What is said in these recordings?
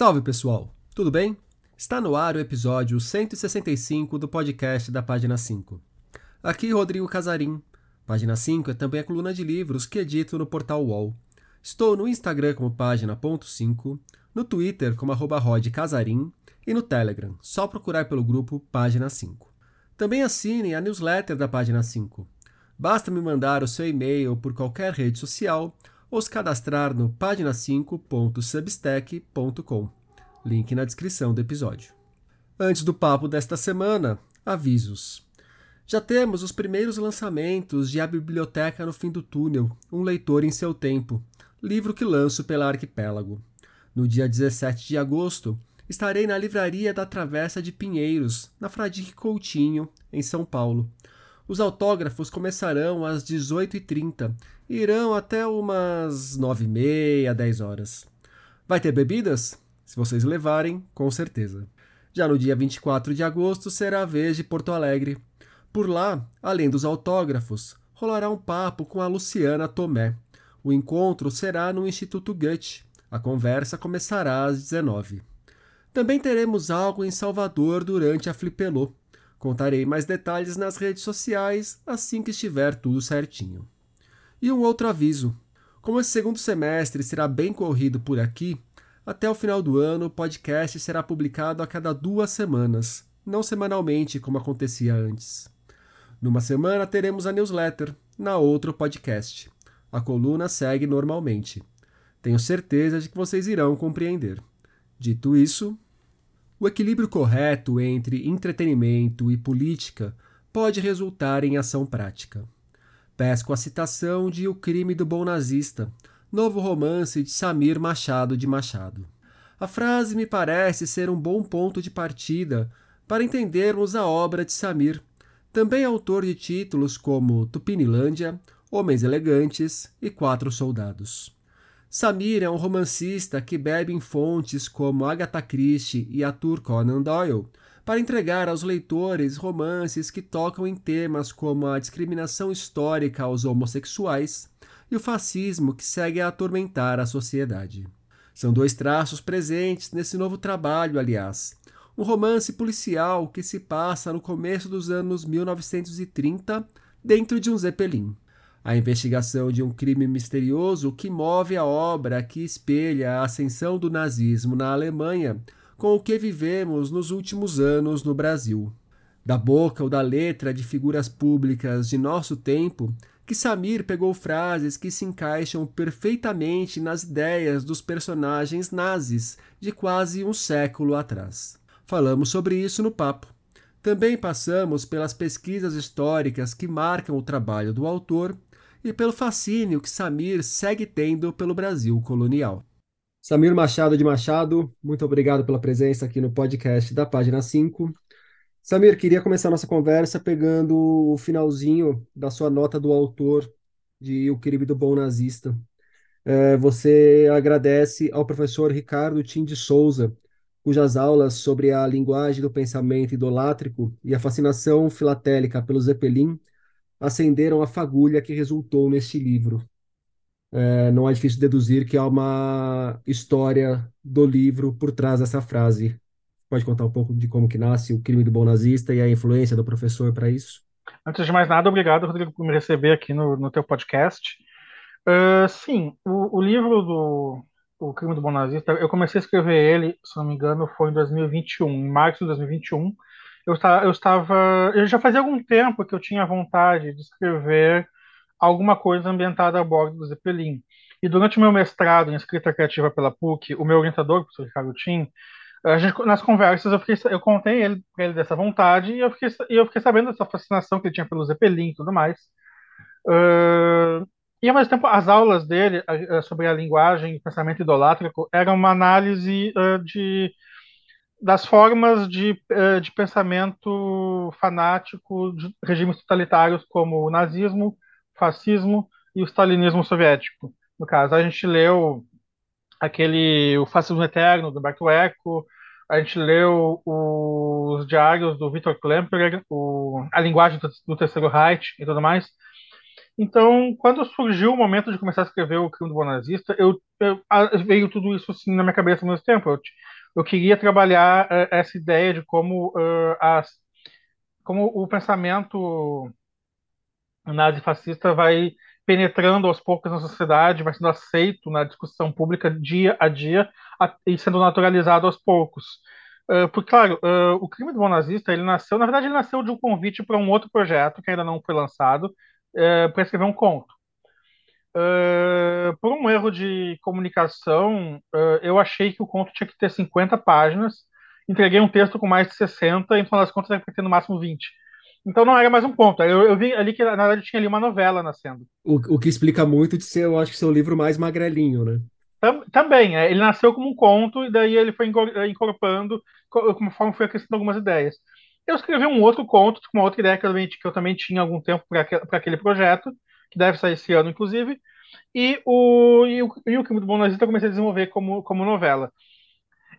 Salve pessoal, tudo bem? Está no ar o episódio 165 do podcast da Página 5. Aqui Rodrigo Casarim. Página 5 é também a coluna de livros que edito no portal UOL. Estou no Instagram como página.5, no Twitter como arroba rodcasarim e no Telegram, só procurar pelo grupo Página 5. Também assinem a newsletter da Página 5. Basta me mandar o seu e-mail por qualquer rede social ou se cadastrar no página5.substack.com. Link na descrição do episódio. Antes do papo desta semana, avisos. Já temos os primeiros lançamentos de A Biblioteca no Fim do Túnel, Um Leitor em Seu Tempo, livro que lanço pela Arquipélago. No dia 17 de agosto, estarei na Livraria da Travessa de Pinheiros, na Fradique Coutinho, em São Paulo. Os autógrafos começarão às 18h30 e irão até umas 9h30, 10 horas. Vai ter bebidas? Se vocês levarem, com certeza. Já no dia 24 de agosto será a vez de Porto Alegre. Por lá, além dos autógrafos, rolará um papo com a Luciana Tomé. O encontro será no Instituto Goethe. A conversa começará às 19 Também teremos algo em Salvador durante a Flipelô. Contarei mais detalhes nas redes sociais assim que estiver tudo certinho. E um outro aviso: como esse segundo semestre será bem corrido por aqui, até o final do ano o podcast será publicado a cada duas semanas, não semanalmente como acontecia antes. Numa semana teremos a newsletter, na outra o podcast. A coluna segue normalmente. Tenho certeza de que vocês irão compreender. Dito isso, o equilíbrio correto entre entretenimento e política pode resultar em ação prática. Pesco a citação de O Crime do Bom Nazista, novo romance de Samir Machado de Machado. A frase me parece ser um bom ponto de partida para entendermos a obra de Samir, também autor de títulos como Tupinilândia, Homens Elegantes e Quatro Soldados. Samir é um romancista que bebe em fontes como Agatha Christie e Arthur Conan Doyle para entregar aos leitores romances que tocam em temas como a discriminação histórica aos homossexuais e o fascismo que segue a atormentar a sociedade. São dois traços presentes nesse novo trabalho, aliás. Um romance policial que se passa no começo dos anos 1930 dentro de um Zeppelin a investigação de um crime misterioso que move a obra que espelha a ascensão do nazismo na Alemanha com o que vivemos nos últimos anos no Brasil. Da boca ou da letra de figuras públicas de nosso tempo, que Samir pegou frases que se encaixam perfeitamente nas ideias dos personagens nazis de quase um século atrás. Falamos sobre isso no papo. Também passamos pelas pesquisas históricas que marcam o trabalho do autor e pelo fascínio que Samir segue tendo pelo Brasil colonial. Samir Machado de Machado, muito obrigado pela presença aqui no podcast da página 5. Samir, queria começar nossa conversa pegando o finalzinho da sua nota do autor de O Crime do Bom Nazista. É, você agradece ao professor Ricardo Tim de Souza, cujas aulas sobre a linguagem do pensamento idolátrico e a fascinação filatélica pelo Zeppelin acenderam a fagulha que resultou neste livro. É, não é difícil deduzir que há uma história do livro por trás dessa frase. Pode contar um pouco de como que nasce o crime do bom nazista e a influência do professor para isso? Antes de mais nada, obrigado, Rodrigo, por me receber aqui no, no teu podcast. Uh, sim, o, o, livro do o Crime do Bom Nazista, eu comecei a escrever ele, se não me engano, foi em 2021, em março de 2021, eu, eu estava. Eu já fazia algum tempo que eu tinha vontade de escrever alguma coisa ambientada a bordo do Zeppelin. E durante o meu mestrado em escrita criativa pela PUC, o meu orientador, o professor Ricardo Tim, gente, nas conversas eu, fiquei, eu contei ele, para ele dessa vontade e eu, fiquei, eu fiquei sabendo dessa fascinação que ele tinha pelo Zeppelin e tudo mais. Uh, e ao mesmo tempo, as aulas dele uh, sobre a linguagem e pensamento idolátrico eram uma análise uh, de das formas de, eh, de pensamento fanático de regimes totalitários como o nazismo, o fascismo e o stalinismo soviético. No caso, a gente leu aquele O Fascismo Eterno, do Humberto Eco, a gente leu os diários do Viktor Klemperer, o, A Linguagem do Terceiro Reich e tudo mais. Então, quando surgiu o momento de começar a escrever o crime do bom nazista, eu, eu veio tudo isso assim na minha cabeça ao mesmo tempo. Eu, eu queria trabalhar uh, essa ideia de como uh, as, como o pensamento nazi-fascista vai penetrando aos poucos na sociedade, vai sendo aceito na discussão pública dia a dia a, e sendo naturalizado aos poucos. Uh, porque, claro, uh, o crime do bom nazista, ele nasceu, na verdade, ele nasceu de um convite para um outro projeto que ainda não foi lançado, uh, para escrever um conto. Por um erro de comunicação, eu achei que o conto tinha que ter 50 páginas, entreguei um texto com mais de 60, e no final das contas era para ter no máximo 20. Então não era mais um conto. Eu, eu, vi ali que, na verdade, tinha ali uma novela nascendo. O, o que explica muito de ser, eu acho que seu livro mais magrelinho, né? Também, é, ele nasceu como um conto e daí ele foi incorporando, conforme foi acrescentando algumas ideias. Eu escrevi um outro conto, com uma outra ideia que eu também, que eu também tinha algum tempo para aquele projeto, que deve sair esse ano, inclusive, e o, e o, e o do Bom Nazista eu comecei a desenvolver como, como novela.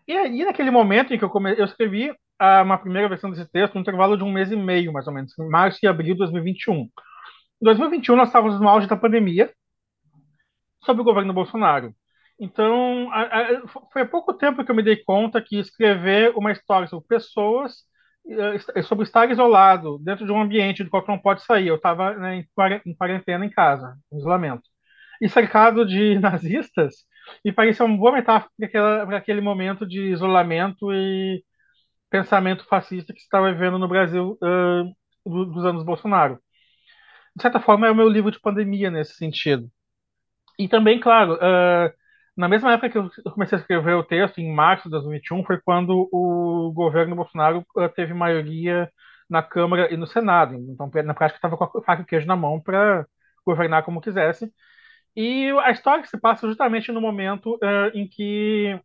E aí, naquele momento em que eu, come, eu escrevi a, uma primeira versão desse texto, no intervalo de um mês e meio, mais ou menos, em março e abril de 2021. Em 2021, nós estávamos no auge da pandemia, sob o governo Bolsonaro. Então, a, a, foi há pouco tempo que eu me dei conta que escrever uma história sobre pessoas, sobre estar isolado dentro de um ambiente do qual não pode sair. Eu estava né, em quarentena em casa, em isolamento. E cercado de nazistas, e parecia uma boa metáfora para aquele momento de isolamento e pensamento fascista que se estava vivendo no Brasil uh, dos anos Bolsonaro. De certa forma, é o meu livro de pandemia nesse sentido. E também, claro, uh, na mesma época que eu comecei a escrever o texto, em março de 2021, foi quando o governo Bolsonaro eh, teve maioria na Câmara e no Senado. Então, na prática, estava com a faca e queijo na mão para governar como quisesse. E a história se passa justamente no momento uh, em que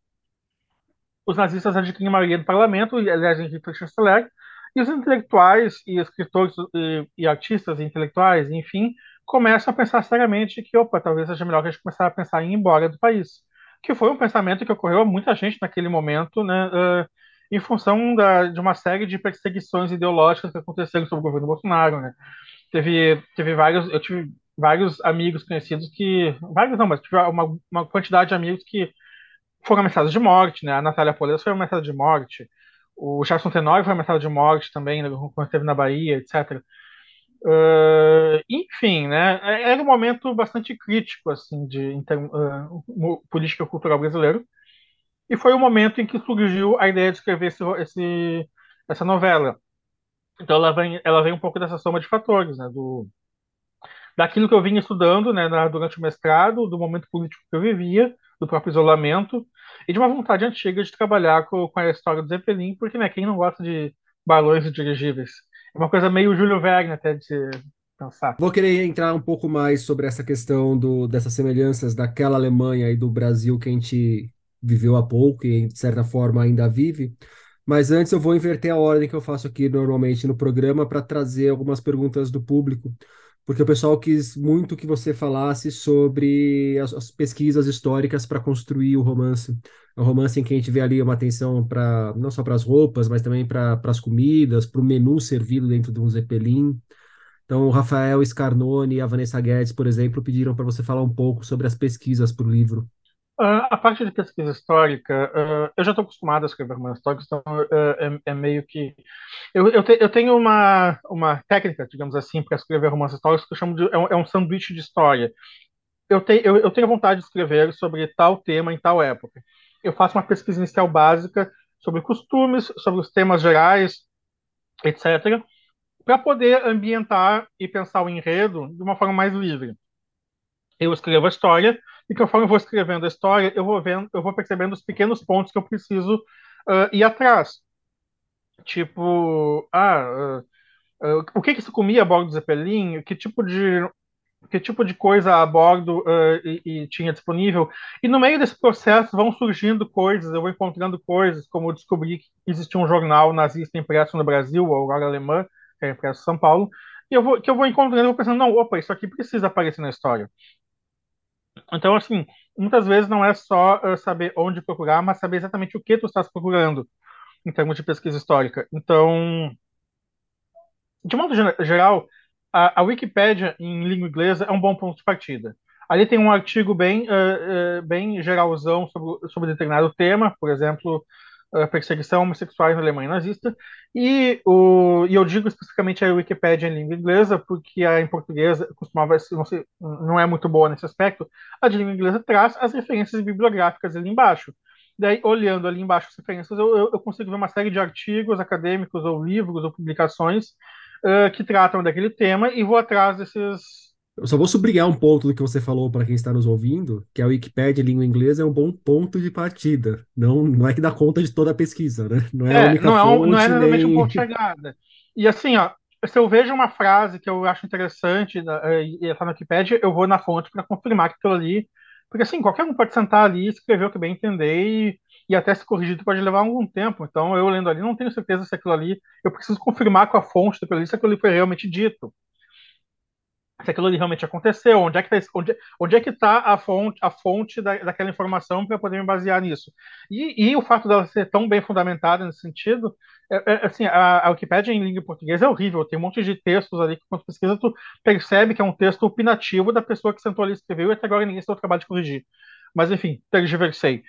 os nazistas adquirem maioria do parlamento, aliás, em Hitler chanceler, e os intelectuais e escritores e, e artistas e intelectuais, enfim, começam a pensar seriamente que, opa, talvez seja melhor que a gente começar a pensar em ir embora do país. Que foi um pensamento que ocorreu a muita gente naquele momento, né, uh, em função da, de uma série de perseguições ideológicas que aconteceram sobre o governo Bolsonaro, né. Teve, teve vários, eu tive vários amigos conhecidos que, vários não, mas tive uma, uma quantidade de amigos que foram ameaçados de morte, né, a Natália Polesso foi ameaçada de morte, o Gerson Tenório foi ameaçado de morte também, né, quando esteve na Bahia, etc., Uh, enfim, né, é, era um momento bastante crítico assim de uh, política cultural brasileiro e foi o momento em que surgiu a ideia de escrever esse, esse, essa novela. Então ela vem, ela vem um pouco dessa soma de fatores, né, do daquilo que eu vinha estudando, né, na, durante o mestrado, do momento político que eu vivia, do próprio isolamento e de uma vontade antiga de trabalhar com, com a história do Zeppelin, porque né, quem não gosta de balões dirigíveis? Uma coisa meio Júlio Verne até de pensar. Vou querer entrar um pouco mais sobre essa questão do, dessas semelhanças daquela Alemanha e do Brasil que a gente viveu há pouco e, de certa forma, ainda vive. Mas antes eu vou inverter a ordem que eu faço aqui normalmente no programa para trazer algumas perguntas do público, porque o pessoal quis muito que você falasse sobre as, as pesquisas históricas para construir o romance. É um romance em que a gente vê ali uma atenção para não só para as roupas, mas também para as comidas, para o menu servido dentro de um zeppelin. Então, o Rafael Scarnoni e a Vanessa Guedes, por exemplo, pediram para você falar um pouco sobre as pesquisas para o livro. Uh, a parte de pesquisa histórica, uh, eu já estou acostumado a escrever romances históricos, então uh, é, é, meio que. Eu, eu, te, eu, tenho uma, uma técnica, digamos assim, para escrever romances históricos que eu chamo de. É um, é um sanduíche de história. Eu, te, eu, eu tenho vontade de escrever sobre tal tema em tal época eu faço uma pesquisa inicial básica sobre costumes, sobre os temas gerais, etc., para poder ambientar e pensar o enredo de uma forma mais livre. Eu escrevo a história e conforme eu vou escrevendo a história, eu vou vendo, eu vou percebendo os pequenos pontos que eu preciso uh, ir atrás. Tipo, ah, uh, uh, o que que se comia a bordo do Zeppelin? Que tipo de que tipo de coisa a bordo e, e, tinha disponível. E no meio desse processo vão surgindo coisas, eu vou encontrando coisas, como eu descobri que existia um jornal nazista impresso no Brasil, Aurora Alemã, que é impresso em São Paulo, e eu vou, que eu vou encontrando e vou pensando, não, opa, isso aqui precisa aparecer na história. Então, assim, muitas vezes não é só uh, saber onde procurar, mas saber exatamente o que tu estás procurando em termos de pesquisa histórica. Então, de modo geral, a, a Wikipédia em língua inglesa é um bom ponto de partida. Ali tem um artigo bem, uh, uh, bem geralzão sobre, sobre determinado tema, por exemplo, uh, perseguição homossexuais na Alemanha nazista, e, o, e eu digo especificamente a Wikipédia em língua inglesa, porque a em português costumava não, não é muito boa nesse aspecto, a de língua inglesa traz as referências bibliográficas ali embaixo. Daí, olhando ali embaixo as referências, eu, eu, consigo ver uma série de artigos acadêmicos, ou livros, ou publicações que tratam daquele tema, e vou atrás desses, eu só vou sublinhar um ponto do que você falou para quem está nos ouvindo, que a Wikipédia em língua inglesa é um bom ponto de partida. Não, não é que dá conta de toda a pesquisa, né? Não é, é a única não fonte, é, não é nem... um ponto de chegada. E assim, ó, se eu vejo uma frase que eu acho interessante eh, e está na Wikipédia, eu vou na fonte para confirmar que aquilo ali. Porque assim, qualquer um pode sentar ali e escrever o que bem entender e, e até se corrigir pode levar algum tempo. Então, eu lendo ali, não tenho certeza se aquilo ali. Eu preciso confirmar com a fonte daquilo ali se aquilo ali foi realmente dito se aquilo ali realmente aconteceu, onde é que está onde, onde é tá a fonte, a fonte da, daquela informação para poder me basear nisso. E, e, o fato dela ser tão bem fundamentada nesse sentido, é, é, assim, a, a Wikipédia em língua portuguesa é horrível, tem um monte de textos ali que quando pesquisa tu percebe que é um texto opinativo da pessoa que sentou ali e escreveu e até agora ninguém se deu trabalho de corrigir. Mas enfim, tergiversei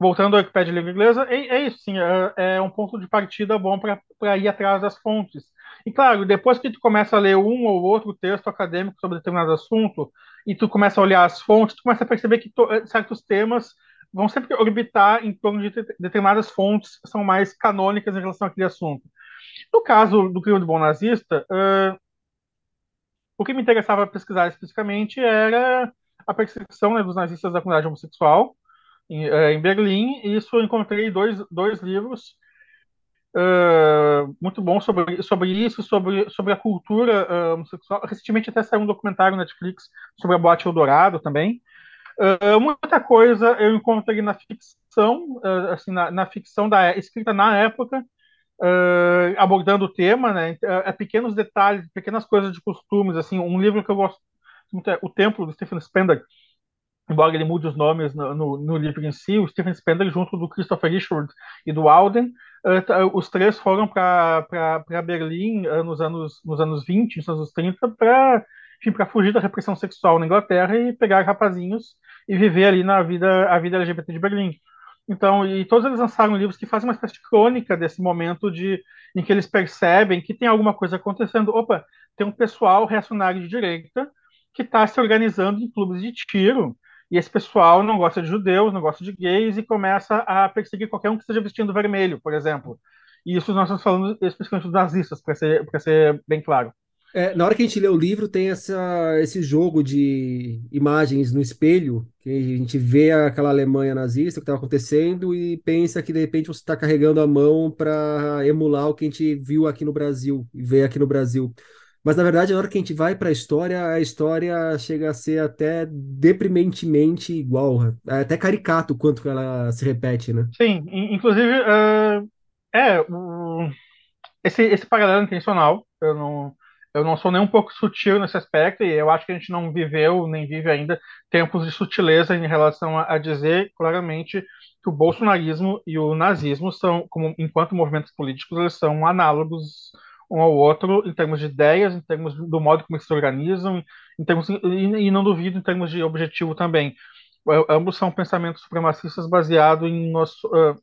voltando à Wikipédia língua inglesa, é, é isso, sim, é, é, um ponto de partida bom para ir atrás das fontes. E claro, depois que tu começa a ler um ou outro texto acadêmico sobre determinado assunto, e tu começa a olhar as fontes, tu começa a perceber que eh, certos temas vão sempre orbitar em torno de determinadas fontes que são mais canônicas em relação àquele assunto. No caso do crime do bom nazista, uh, o que me interessava pesquisar especificamente era a perseguição né, dos nazistas da comunidade homossexual em, uh, em Berlim, e isso eu encontrei dois, dois livros uh, muito bom sobre, sobre isso, sobre, sobre a cultura uh, homossexual. Recentemente até saiu um documentário na Netflix sobre a Boate Eldorado também. Uh, muita coisa eu encontrei na ficção, assim, na, na, ficção da, escrita na época, abordando o tema, né? É, pequenos detalhes, pequenas coisas de costumes, assim, um livro que eu gosto muito é O Templo, do Stephen Spender, embora ele mude os nomes no, no, no, livro em si, o Stephen Spender, junto do Christopher Ishwood e do Alden, uh, os três foram para Berlim uh, nos, anos, nos anos 20, nos anos 30, para fugir da repressão sexual na Inglaterra e pegar rapazinhos e viver ali na vida a vida LGBT de Berlim. Então, e todos eles lançaram livros que fazem uma espécie de crônica desse momento de em que eles percebem que tem alguma coisa acontecendo. Opa, tem um pessoal reacionário de direita que está se organizando em clubes de tiro e esse pessoal não gosta de judeus, não gosta de gays e começa a perseguir qualquer um que esteja vestindo vermelho, por exemplo. E isso nós estamos falando especificamente dos nazistas, para ser, ser bem claro. É, na hora que a gente lê o livro, tem essa, esse jogo de imagens no espelho, que a gente vê aquela Alemanha nazista, que estava acontecendo, e pensa que de repente você está carregando a mão para emular o que a gente viu aqui no Brasil, e vê aqui no Brasil. Mas na verdade, na hora que a gente vai para a história, a história chega a ser até deprimentemente igual, é até caricato o quanto ela se repete, né? Sim, inclusive, uh, é, esse, esse paralelo intencional, eu não, eu não sou nem um pouco sutil nesse aspecto, e eu acho que a gente não viveu, nem vive ainda, tempos de sutileza em relação a, a dizer claramente que o bolsonarismo e o nazismo são, como enquanto movimentos políticos, eles são análogos um ao outro em termos de ideias, em termos do modo como eles se organizam, em termos, e, e não duvido em termos de objetivo também. Ambos são pensamentos supremacistas baseados em nosso. Uh,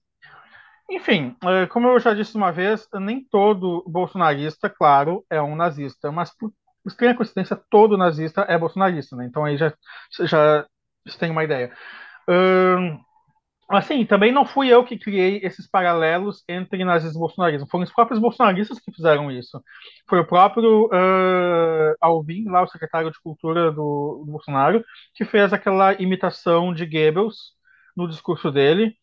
enfim, uh, como eu já disse uma vez, nem todo bolsonarista, claro, é um nazista, mas por estranha coincidência, todo nazista é bolsonarista, né? Então aí já, já se tem uma ideia. Assim, também não fui eu que criei esses paralelos entre nazismo e bolsonarismo. Foram os próprios bolsonaristas que fizeram isso. Foi o próprio uh, Alvin, lá o secretário de Cultura do, do, Bolsonaro, que fez aquela imitação de Goebbels no discurso dele.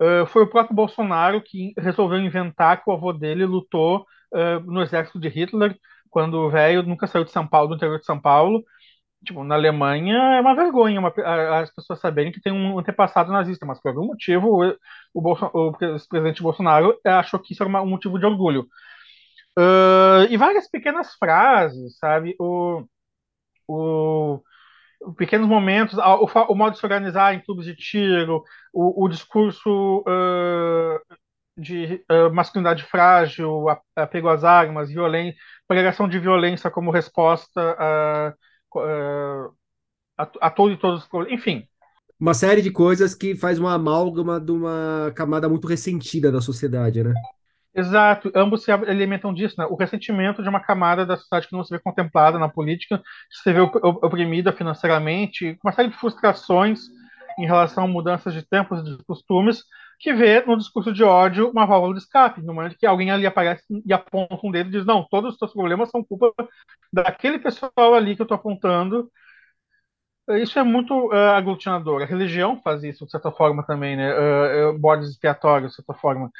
Uh, foi o próprio Bolsonaro que resolveu inventar que o avô dele lutou uh, no exército de Hitler, quando o velho nunca saiu de São Paulo, do interior de São Paulo, Tipo, na Alemanha é uma vergonha uma, as pessoas saberem que tem um antepassado nazista, mas por algum motivo o, Bolso, o presidente Bolsonaro achou que isso era uma, um motivo de orgulho. Uh, e várias pequenas frases, sabe? O, o, pequenos momentos, o, o, modo de se organizar em clubes de tiro, o, o discurso uh, de uh, masculinidade frágil, apego às armas, violência, pregação de violência como resposta a, a, a, a todo e todos os enfim. Uma série de coisas que faz uma amálgama de uma camada muito ressentida da sociedade, né? Exato, ambos se alimentam disso, né? O ressentimento de uma camada da sociedade que não se vê contemplada na política, que se vê oprimida financeiramente, uma série de frustrações em relação a mudanças de tempos e de costumes, que vê no discurso de ódio uma válvula de escape, no momento que alguém ali aparece e aponta um dedo e diz: Não, todos os seus problemas são culpa daquele pessoal ali que eu estou apontando. Isso é muito uh, aglutinador. A religião faz isso, de certa forma, também, né? Uh, uh, bordes expiatórios, de certa forma.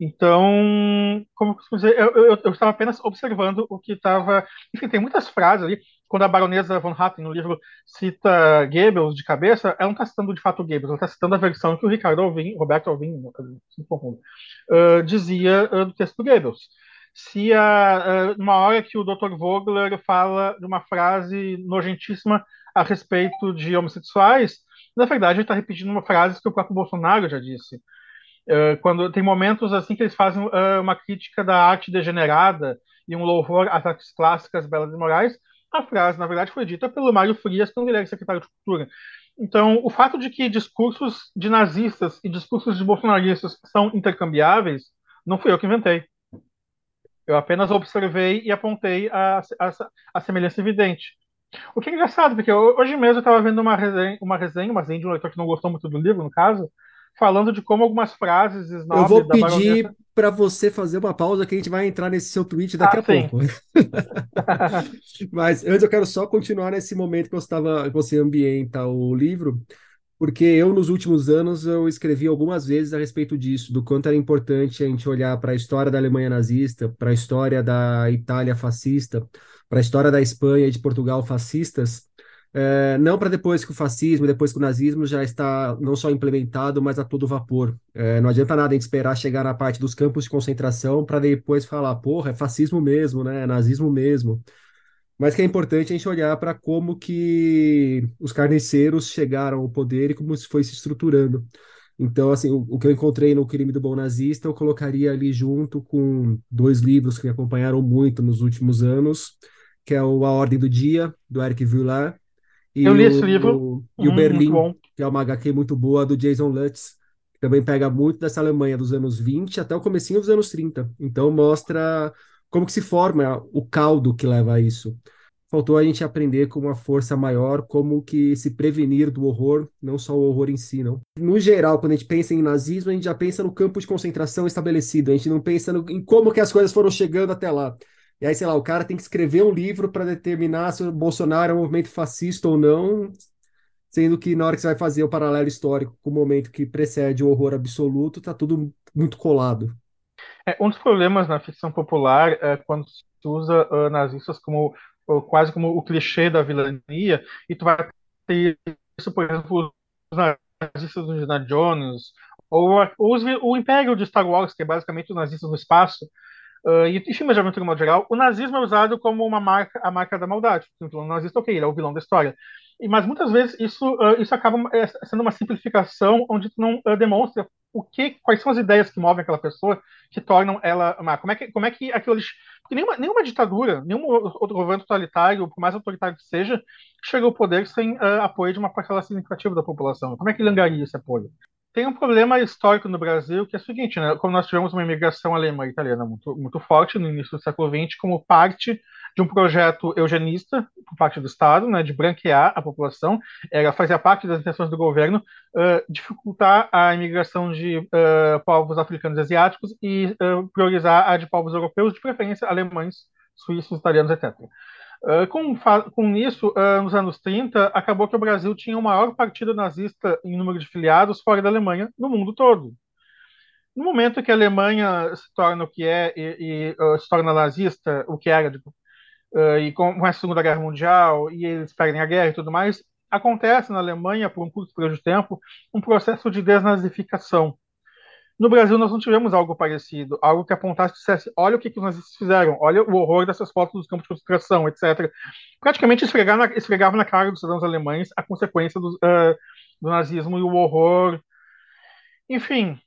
Então, como eu dizer, eu, eu, eu, estava apenas observando o que estava. Enfim, tem muitas frases ali. Quando a baronesa von Hatten, no livro, cita Goebbels de cabeça, ela não está citando de fato Goebbels, ela está citando a versão que o Ricardo Alvim, Roberto Alvim, uh, dizia uh, do texto do Goebbels. Se a, uh, uma hora que o Dr. Vogler fala de uma frase nojentíssima a respeito de homossexuais, na verdade ele está repetindo uma frase que o próprio Bolsonaro já disse. Quando tem momentos assim que eles fazem uma crítica da arte degenerada e um louvor às artes clássicas belas e morais, a frase, na verdade, foi dita pelo Mário Frias, quando ele era secretário de Cultura. Então, o fato de que discursos de nazistas e discursos de bolsonaristas são intercambiáveis, não fui eu que inventei. Eu apenas observei e apontei a, a, a semelhança evidente. O que é engraçado, porque hoje mesmo eu estava vendo uma resenha, uma resenha, uma resenha de um leitor que não gostou muito do livro, no caso, falando de como algumas frases Eu vou pedir para você fazer uma pausa que a gente vai entrar nesse seu tweet daqui ah, a sim. pouco. Mas antes eu quero só continuar nesse momento que você, tava, que você ambienta o livro, porque eu nos últimos anos eu escrevi algumas vezes a respeito disso, do quanto era importante a gente olhar para a história da Alemanha nazista, para a história da Itália fascista, para a história da Espanha e de Portugal fascistas, é, não para depois que o fascismo, depois que o nazismo já está não só implementado, mas a todo vapor. É, não adianta nada a gente esperar chegar na parte dos campos de concentração para depois falar, porra, é fascismo mesmo, né? É nazismo mesmo. Mas que é importante a gente olhar para como que os carniceiros chegaram ao poder e como isso foi se estruturando. Então, assim, o, o, que eu encontrei no Crime do Bom Nazista, eu colocaria ali junto com dois livros que me acompanharam muito nos últimos anos, que é o A Ordem do Dia, do Eric Vuillard, e eu li esse livro. O, e hum, o Berlim, que é uma HQ muito boa do Jason Lutz, que também pega muito dessa Alemanha dos anos 20 até o comecinho dos anos 30. Então mostra como que se forma o caldo que leva a isso. Faltou a gente aprender com uma força maior como que se prevenir do horror, não só o horror em si, não. No geral, quando a gente pensa em nazismo, a gente já pensa no campo de concentração estabelecido, a gente não pensa no, em como que as coisas foram chegando até lá. E aí, sei lá, o cara tem que escrever um livro para determinar se o Bolsonaro é um movimento fascista ou não, sendo que na hora que você vai fazer o paralelo histórico com o momento que precede o horror absoluto, tá tudo muito colado. É, um dos problemas na ficção popular é quando se usa uh, nazistas como uh, quase como o clichê da vilania, e tu vai ter isso, por exemplo, os nazistas do Indiana Jones, ou, ou os, o Império de Star Wars, que é basicamente os nazistas no espaço, Uh, e filmes de aventura, modo geral, o nazismo é usado como uma marca, a marca da maldade. O nazista, ok, ele é o vilão da história. E, mas muitas vezes isso, uh, isso acaba é, sendo uma simplificação onde tu não uh, demonstra o que, quais são as ideias que movem aquela pessoa que tornam ela má. Como é que, como é que aquilo. Porque nenhuma, nenhuma ditadura, nenhum outro governo totalitário, por mais autoritário que seja, chega ao poder sem apoio de uma parcela significativa da população. Como é que ele angaria esse apoio? Tem um problema histórico no Brasil que é o seguinte, né? Como nós tivemos uma imigração alemã e italiana muito, muito forte no início do século XX, como parte de um projeto eugenista por parte do Estado, né, de branquear a população, era fazer parte das intenções do governo uh, dificultar a imigração de uh, povos africanos e asiáticos e uh, priorizar a de povos europeus, de preferência alemães, suíços, italianos, etc. Uh, com, com isso, uh, nos anos 30, acabou que o Brasil tinha o maior partido nazista em número de filiados fora da Alemanha, no mundo todo. No momento que a Alemanha se torna o que é e, e uh, se torna nazista, o que era, tipo, e com a Segunda Guerra Mundial, e eles perdem a guerra e tudo mais, acontece na Alemanha, por um curto período de tempo, um processo de desnazificação. No Brasil, nós não tivemos algo parecido, algo que apontasse e dissesse: olha o que, que os fizeram, olha o horror dessas fotos dos campos de concentração, etc. Praticamente esfregava na, esfregava na cara dos cidadãos alemães a consequência do, uh, do nazismo e o horror. Enfim,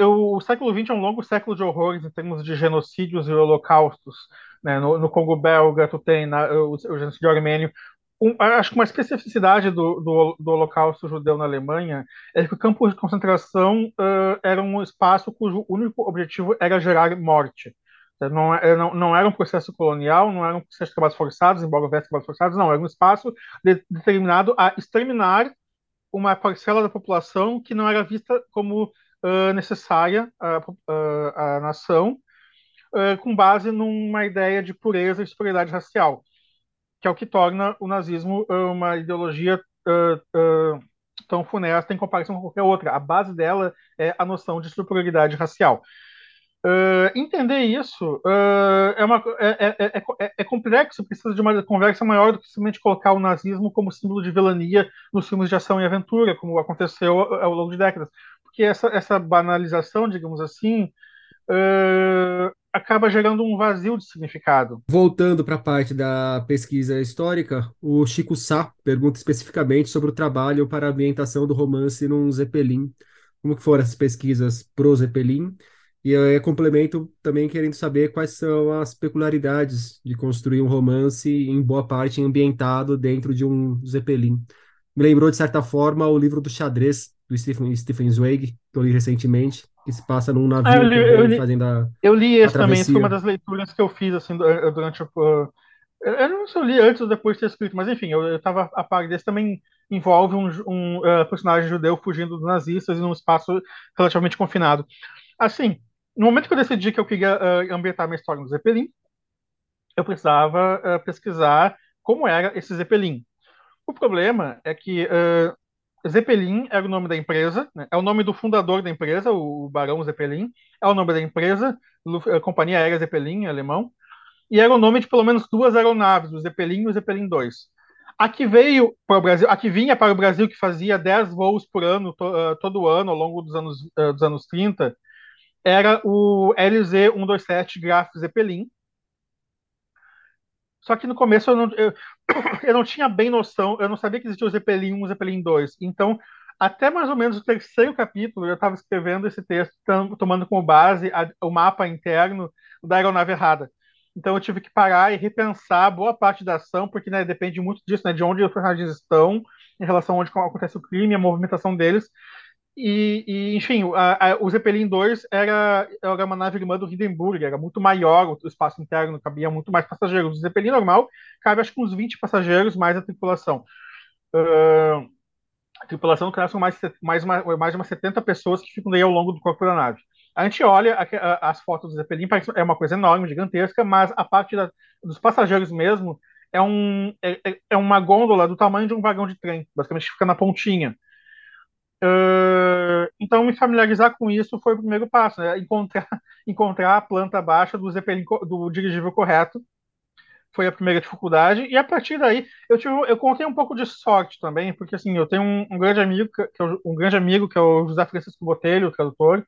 O século XX é um longo século de horrores em termos de genocídios e holocaustos. Né? No, no, Congo belga, tu tem na, o, o genocídio armênio. Um, acho que uma especificidade do, do, do, Holocausto judeu na Alemanha é que o campo de concentração uh, era um espaço cujo único objetivo era gerar morte. Não, é, não, não, era um processo colonial, não era um processo de trabalhos forçados, embora houvesse trabalhos forçados, não, era um espaço de, determinado a exterminar uma parcela da população que não era vista como uh, necessária à nação, uh, com base numa ideia de pureza e superioridade racial, que é o que torna o nazismo uh, uma ideologia tão funesta em comparação com qualquer outra. A base dela é a noção de superioridade racial. Uh, entender isso uh, é, uma, é, é, é, é, complexo, precisa de uma conversa maior do que simplesmente colocar o nazismo como símbolo de vilania nos filmes de ação e aventura, como aconteceu ao, ao longo de décadas. Porque essa, essa banalização, digamos assim, uh, acaba gerando um vazio de significado. Voltando para a parte da pesquisa histórica, o Chico Sá pergunta especificamente sobre o trabalho para a ambientação do romance num Zeppelin. Como foram essas pesquisas pro Zeppelin? E eu complemento também querendo saber quais são as peculiaridades de construir um romance, em boa parte ambientado dentro de um Zeppelin. Me lembrou, de certa forma, o livro do xadrez do Stephen, Stephen Zweig, que eu li recentemente, que se passa num navio ah, eu li, eu li, fazendo a Eu li esse também, foi uma das leituras que eu fiz assim, durante o... Eu não sei se eu li antes ou depois de ter escrito, mas enfim, eu estava a par desse também envolve um, um uh, personagem judeu fugindo dos nazistas em um espaço relativamente confinado. Assim, no momento que eu decidi que eu queria uh, ambientar minha história no Zeppelin, eu precisava uh, pesquisar como era esse Zeppelin. O problema é que uh, Zeppelin era o nome da empresa, né? é o nome do fundador da empresa, o Barão Zeppelin, é o nome da empresa, Companhia Aérea Zeppelin, alemão, e era o nome de pelo menos duas aeronaves, o Zeppelin e o Zeppelin 2. A que veio para o Brasil, a que vinha para o Brasil, que fazia 10 voos por ano, to, todo ano, ao longo dos anos, dos anos 30, era o LZ-127 Graf Zeppelin. Só que no começo eu não, eu, eu, não tinha bem noção, eu não sabia que existia o Zeppelin 1 e o Zeppelin 2. Então, até mais ou menos o terceiro capítulo, eu estava escrevendo esse texto, tomando como base a, o mapa interno da aeronave errada. Então eu tive que parar e repensar boa parte da ação, porque né, depende muito disso, né, de onde os personagens estão, em relação a onde acontece o crime, a movimentação deles. E, e, enfim, a, a, o Zeppelin 2 era, era uma nave irmã do Hindenburg, era muito maior, o espaço interno cabia muito mais passageiros. O Zeppelin normal cabe acho que uns 20 passageiros, mais a tripulação. Uh, a tripulação, caso, são mais, mais, uma, mais de umas 70 pessoas que ficam daí ao longo do corpo da nave. A gente olha a, as fotos do Zeppelin, parece, é uma coisa enorme, gigantesca, mas a parte da, dos passageiros mesmo é, um, é, é, é uma gôndola do tamanho de um vagão de trem, basicamente fica na pontinha. Então, me familiarizar com isso foi o primeiro passo, né? encontrar, encontrar a planta baixa do Zeppelin, do dirigível correto, foi a primeira dificuldade, e a partir daí eu tive, eu contei um pouco de sorte também, porque assim, eu tenho um, um grande amigo, que, é um grande amigo, que é o José Francisco Botelho, o tradutor,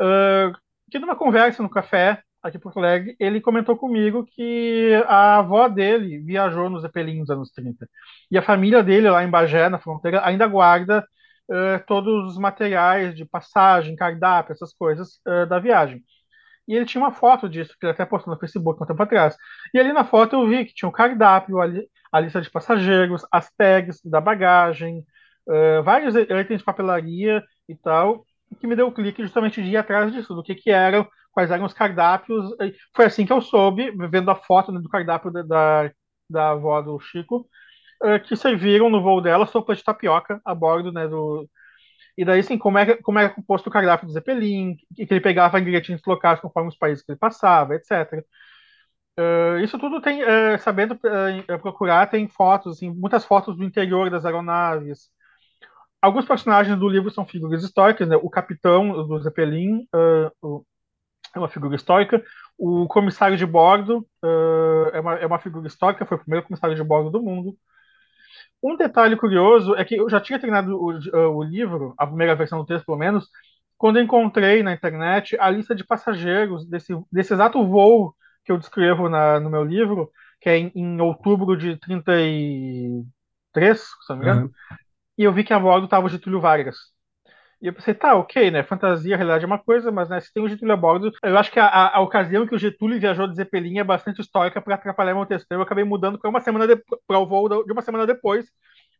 uh, que numa conversa no café, aqui em Porto ele comentou comigo que a avó dele viajou nos Zeppelin nos anos 30, e a família dele lá em Bagé, na fronteira, ainda guarda uh, todos os materiais de passagem, cardápio, essas coisas uh, da viagem. E ele tinha uma foto disso, que ele até postou no Facebook um tempo atrás. E ali na foto eu vi que tinha o cardápio, a, li a lista de passageiros, as tags da bagagem, uh, vários itens de papelaria e tal, que me deu o clique justamente de ir atrás disso, do que, que eram, quais eram os cardápios. Foi assim que eu soube, vendo a foto né, do cardápio da, da, da avó do Chico, uh, que serviram no voo dela sopa de tapioca a bordo, né, do... E daí, assim, como é, como é composto o cardápio do Zeppelin, que, que ele pegava ingredientes locais conforme os países que ele passava, etc. Uh, isso tudo tem, uh, sabendo uh, procurar, tem fotos, assim, muitas fotos do interior das aeronaves. Alguns personagens do livro são figuras históricas, né? O capitão do Zeppelin é uma figura histórica. O comissário de bordo é uma, é, uma, figura histórica, foi o primeiro comissário de bordo do mundo. Um detalhe curioso é que eu já tinha terminado o, o livro, a primeira versão do texto, pelo menos, quando encontrei na internet a lista de passageiros desse, desse exato voo que eu descrevo na, no meu livro, que é em, em outubro de 33, se não me engano, uhum. e eu vi que a bordo estava o Getúlio Vargas. E eu pensei, tá, ok, né? Fantasia, realidade é uma coisa, mas né, se tem o Getúlio a bordo, eu acho que a, a, a ocasião que o Getúlio viajou de Zeppelin é bastante histórica para atrapalhar meu texto. Eu acabei mudando para uma semana para o voo de uma semana depois,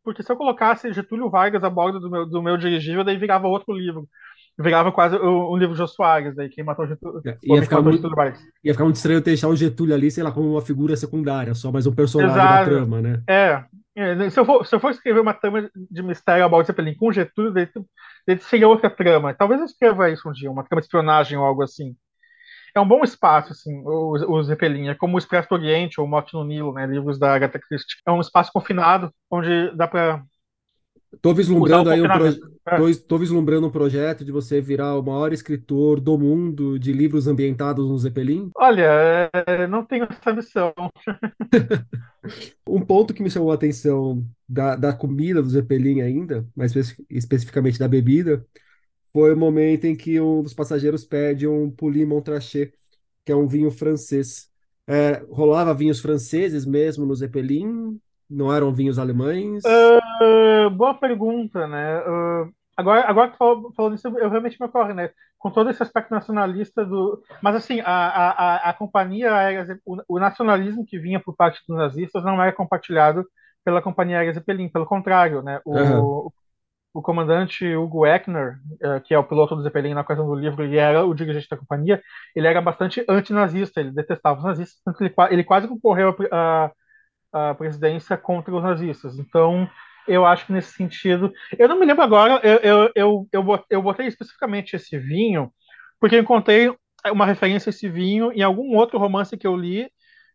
porque se eu colocasse Getúlio Vargas a bordo do meu, do meu dirigível, daí virava outro livro. Virava quase um, livro de Jô Soares, daí quem matou Getúlio. É, ia, ficar muito, ia ficar muito estranho deixar o Getúlio ali, sei lá, como uma figura secundária, só mais um personagem Exato. da trama, né? É, é, se eu, for, se eu for escrever uma trama de mistério a bordo de Zeppelin com Getúlio, daí, daí seria outra trama. Talvez eu escreva isso um dia, uma trama de espionagem ou algo assim. É um bom espaço, assim, o, o Zeppelin. É como o Expresso do Oriente ou Morte no Nilo, né, livros da Agatha Christie. É um espaço confinado, onde dá para Tô vislumbrando aí um pro... É. tô, vislumbrando um projeto de você virar o maior escritor do mundo de livros ambientados no Zeppelin? Olha, é, não tenho essa missão. um ponto que me chamou a atenção da, da comida do Zeppelin ainda, mais especificamente da bebida, foi o momento em que um dos passageiros pede um Pouilly Montrachet, que é um vinho francês. É, rolava vinhos franceses mesmo no Zeppelin? Não eram vinhos alemães? Uh, boa pergunta, né? Uh, agora, agora que falou, falou nisso, eu realmente me ocorre, né? Com todo esse aspecto nacionalista do. Mas, assim, a, a, a companhia aérea, o, nacionalismo que vinha por parte dos nazistas não era compartilhado pela companhia aérea Zeppelin, pelo contrário, né? O, uhum. o comandante Hugo Eckner, uh, que é o piloto do Zeppelin na ocasião do livro, ele era o dirigente da companhia, ele era bastante antinazista, ele detestava os nazistas, ele, ele quase concorreu a, a presidência contra os nazistas. Então, eu acho que nesse sentido. Eu não me lembro agora, eu, eu, eu, eu, botei especificamente esse vinho, porque eu encontrei uma referência a esse vinho em algum outro romance que eu li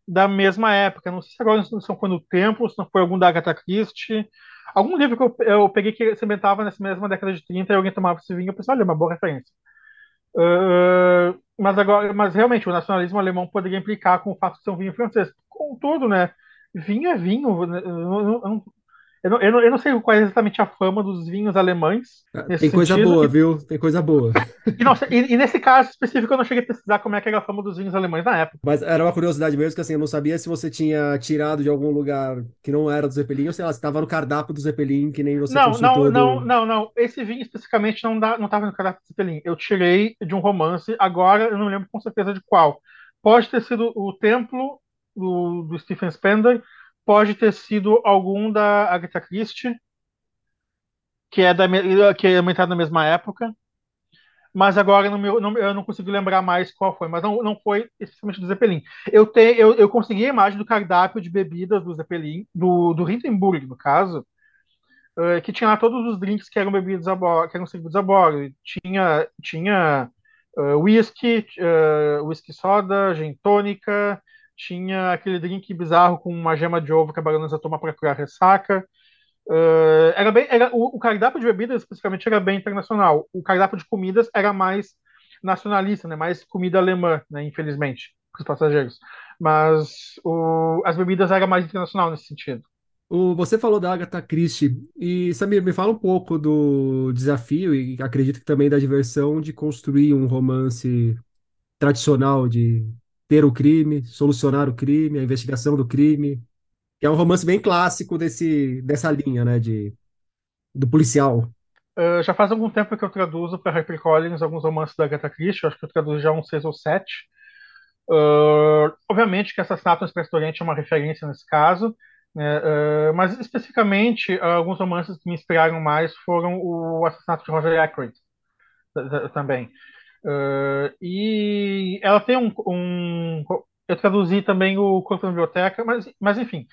da mesma época. Não sei se agora não foi no Tempo, se não foi algum da Agatha Christie. Algum livro que eu, eu peguei que se ambientava nessa mesma década de 30 e alguém tomava esse vinho. Eu pensei, olha, uma boa referência. Uh, mas agora, mas realmente o nacionalismo alemão poderia implicar com o fato de ser um vinho francês. Contudo, né? Vinho é vinho. Né? Eu, não, eu, não, eu não sei qual é exatamente a fama dos vinhos alemães. Ah, tem coisa boa, viu? Tem coisa boa. E, e, e, nesse caso específico eu não cheguei a pesquisar como é que era a fama dos vinhos alemães na época. Mas era uma curiosidade mesmo, que assim, eu não sabia se você tinha tirado de algum lugar que não era do Zeppelin, ou sei lá, se estava no cardápio do Zeppelin, que nem você Não, não, não, do... não, não. Esse vinho especificamente não, dá, não estava no cardápio do Zeppelin. Eu tirei de um romance, agora eu não lembro com certeza de qual. Pode ter sido o Templo do, do Stephen Spender, pode ter sido algum da Agatha Christie, que é da que é aumentado na mesma época. Mas agora meu, não, eu não consigo lembrar mais qual foi, mas não, não foi especificamente do Zeppelin. Eu, te, eu, eu consegui a imagem do cardápio de bebidas do Zeppelin, do, do Hindenburg, no caso, uh, que tinha lá todos os drinks que eram bebidos a bordo, que eram servidos a bordo. Tinha, tinha uh, whisky, uh, whisky soda, gin tônica, tinha aquele drink bizarro com uma gema de ovo que a baronesa toma para curar ressaca. Uh, era bem, era, o, o, cardápio de bebidas especificamente era bem internacional. O cardápio de comidas era mais nacionalista, né? mais comida alemã, né? infelizmente, para os passageiros. Mas o, as bebidas eram mais internacional nesse sentido. O, você falou da Agatha Christie, e Samir, me fala um pouco do desafio, e acredito que também da diversão de construir um romance tradicional de ter o crime, solucionar o crime, a investigação do crime. É um romance bem clássico desse, dessa linha, né, de, do policial. Uh, já faz algum tempo que eu traduzo para HarperCollins alguns romances da Agatha Christie, acho que eu traduzo já uns seis ou sete. Uh, obviamente que Assassinato no Expresso Oriente é uma referência nesse caso, né, uh, mas especificamente alguns romances que me inspiraram mais foram o Assassinato de Roger Ackroyd também. Uh, e ela tem um, um, Eu traduzi também o Corpo da Biblioteca, mas, mas enfim.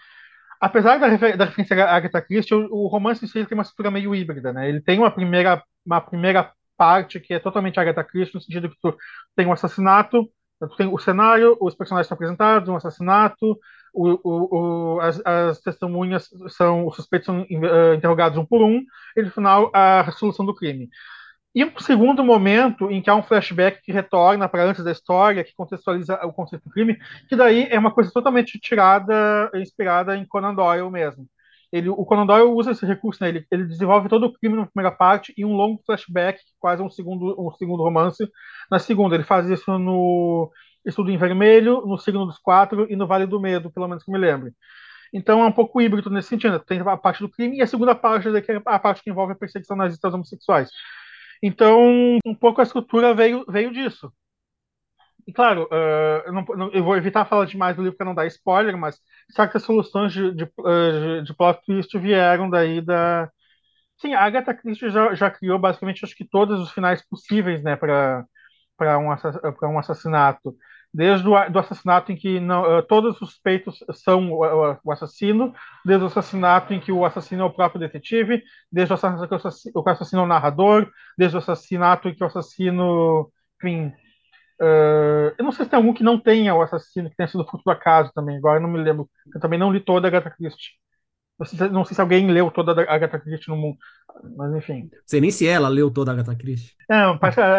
Apesar da, refer da referência à Agatha Christie, o, o romance em si tem uma estrutura meio híbrida, né? Ele tem uma primeira, uma primeira parte que é totalmente Agatha Christie, no sentido que tu tem um assassinato, tu tem o cenário, os personagens são apresentados, um assassinato, o, o, o, as, as, testemunhas são, os suspeitos são uh, interrogados um por um, e no final a resolução do crime. E um segundo momento em que há um flashback que retorna para antes da história, que contextualiza o conceito do crime, que daí é uma coisa totalmente tirada, inspirada em Conan Doyle mesmo. Ele, o Conan Doyle usa esse recurso, né? ele, ele desenvolve todo o crime na primeira parte e um longo flashback, quase um segundo, um segundo romance, na segunda. Ele faz isso no Estudo em Vermelho, no Signo dos Quatro e no Vale do Medo, pelo menos que me lembre. Então é um pouco híbrido nesse sentido. Tem a parte do crime e a segunda parte, que é a parte que envolve a perseguição nazista aos homossexuais. Então, um pouco a estrutura veio, veio disso. E claro, uh, eu, não, eu, vou evitar falar demais do livro para não dar spoiler, mas certas soluções de, de, de, de plot twist vieram daí da. Sim, a Agatha Christie já, já criou basicamente acho que todos os finais possíveis né, para um, um assassinato desde o do assassinato em que não, uh, todos os suspeitos são o, o, assassino, desde o assassinato em que o assassino é o próprio detetive, desde o assassinato que o assassino, é o narrador, desde o assassinato em que o assassino, enfim, uh, eu não sei se tem algum que não tenha o assassino que tenha sido fruto do acaso também, agora eu não me lembro, eu também não li toda a Agatha Christie. Não sei, se, não sei se alguém leu toda a Agatha Christie no mundo, mas enfim. Sei nem se ela leu toda a Agatha Christie. É,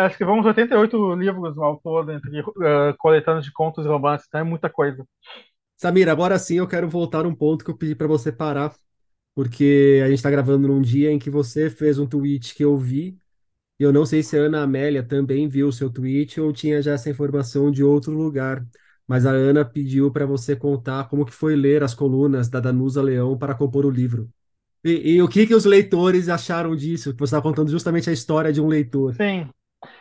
acho que vamos 88 livros ao todo, entre uh, coletâneas de contos e romances, então é muita coisa. Samir, agora sim eu quero voltar um ponto que eu pedi para você parar, porque a gente está gravando num dia em que você fez um tweet que eu vi, e eu não sei se a Ana Amélia também viu o seu tweet ou tinha já essa informação de outro lugar mas a Ana pediu para você contar como que foi ler as colunas da Danusa Leão para compor o livro. E, e o que que os leitores acharam disso? Você está contando justamente a história de um leitor. Sim.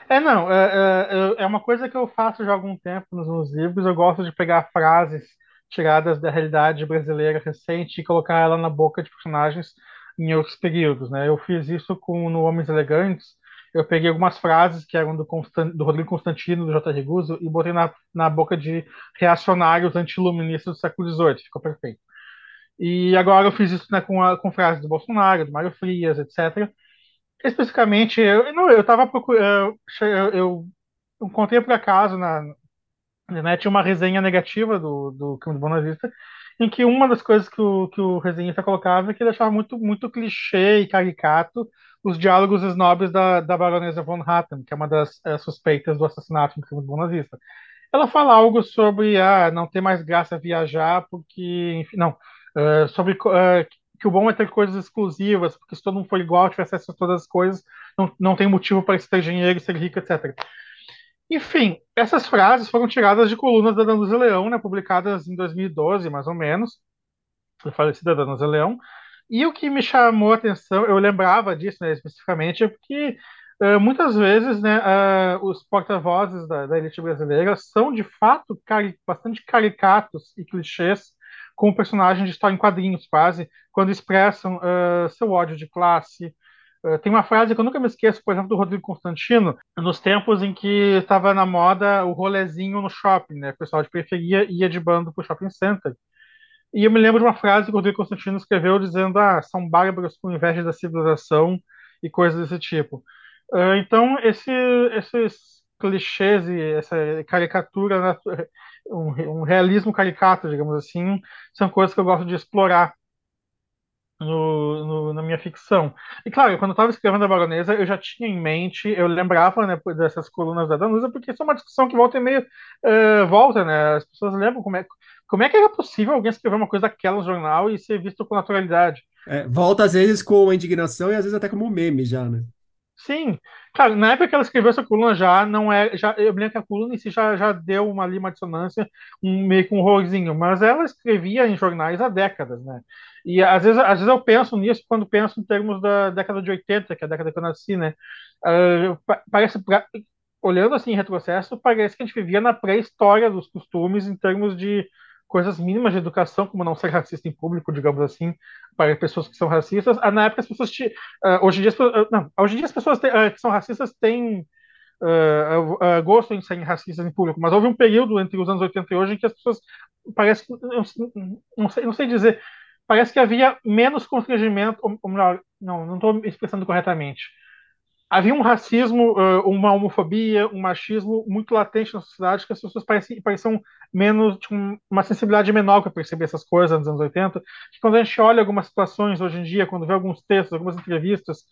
É, não, é, é, é uma coisa que eu faço já há algum tempo nos meus livros. Eu gosto de pegar frases tiradas da realidade brasileira recente e colocar ela na boca de personagens em outros períodos, né? Eu fiz isso com no Homens Elegantes, eu peguei algumas frases que eram do, do Rodrigo Constantino, do J. Reguso, e botei na, na boca de reacionários antiluministas do século XVIII. Ficou perfeito. E agora eu fiz isso né, com, a, com frases do Bolsonaro, do Mário Frias, etc. Especificamente, eu estava procurando. Eu, eu, eu, encontrei por acaso na, na internet uma resenha negativa do, do Crime do Bonavista, em que uma das coisas que o, que o resenhista colocava é que ele achava muito, muito clichê e caricato os diálogos snobs da, da baronesa von Hatten, que é uma das é, suspeitas do assassinato no crime do nazista. Ela fala algo sobre ah, não ter mais graça viajar, porque, enfim, não, uh, sobre uh, que o bom é ter coisas exclusivas, porque se todo mundo for igual, tiver acesso a todas as coisas, não, não tem motivo para ser engenheiro, ser rico, etc. Enfim, essas frases foram tiradas de colunas da Danusa Leão, né, publicadas em 2012, mais ou menos, da falecida Danusa Leão, e o que me chamou a atenção, eu lembrava disso né, especificamente, é porque uh, muitas vezes né, uh, os porta-vozes da, da, elite brasileira são de fato cari bastante caricatos e clichês com personagens de história em quadrinhos, quase, quando expressam uh, seu ódio de classe. tem uma frase que eu nunca me esqueço, por exemplo, do Rodrigo Constantino, nos tempos em que estava na moda o rolezinho no shopping, né? O pessoal de periferia ia de bando para o shopping center. E eu me lembro de uma frase que o Rodrigo Constantino escreveu dizendo: ah, são bárbaros com inveja da civilização e coisas desse tipo. Uh, então, esse, esses clichês e essa caricatura, né, um, um, realismo caricato, digamos assim, são coisas que eu gosto de explorar no, no, na minha ficção. E claro, quando eu estava escrevendo a Baronesa, eu já tinha em mente, eu lembrava né, dessas colunas da Danusa, porque isso é uma discussão que volta e meio uh, volta, né? As pessoas lembram como é, como é que era possível alguém escrever uma coisa daquela no jornal e ser visto com naturalidade? É, volta às vezes com indignação e às vezes até como meme já, né? Sim. Cara, na época que ela escreveu essa coluna já não é. Já, eu me lembro que a coluna em si já, já deu uma, ali, uma dissonância, um, meio que um horrorzinho, mas ela escrevia em jornais há décadas, né? E às vezes, às vezes eu penso nisso quando penso em termos da década de 80, que é a década que eu nasci, né? Uh, parece, olhando assim em retrocesso, parece que a gente vivia na pré-história dos costumes em termos de coisas mínimas de educação, como não ser racista em público, digamos assim, para pessoas que são racistas. Ah, na época as pessoas te, uh, hoje em dia, uh, não, hoje em dia as pessoas te, uh, que são racistas têm gosto em serem racistas em público, mas houve um período entre os anos 80 e hoje em que as pessoas parece não, não sei, não sei dizer, parece que havia menos constrangimento, ou, ou melhor, não, não estou expressando corretamente havia um racismo, uma homofobia, um machismo muito latente na sociedade que as pessoas pareciam, pareciam menos, tinham uma sensibilidade menor para perceber essas coisas nos anos 80. Que quando a gente olha algumas situações hoje em dia, quando vê alguns textos, algumas entrevistas,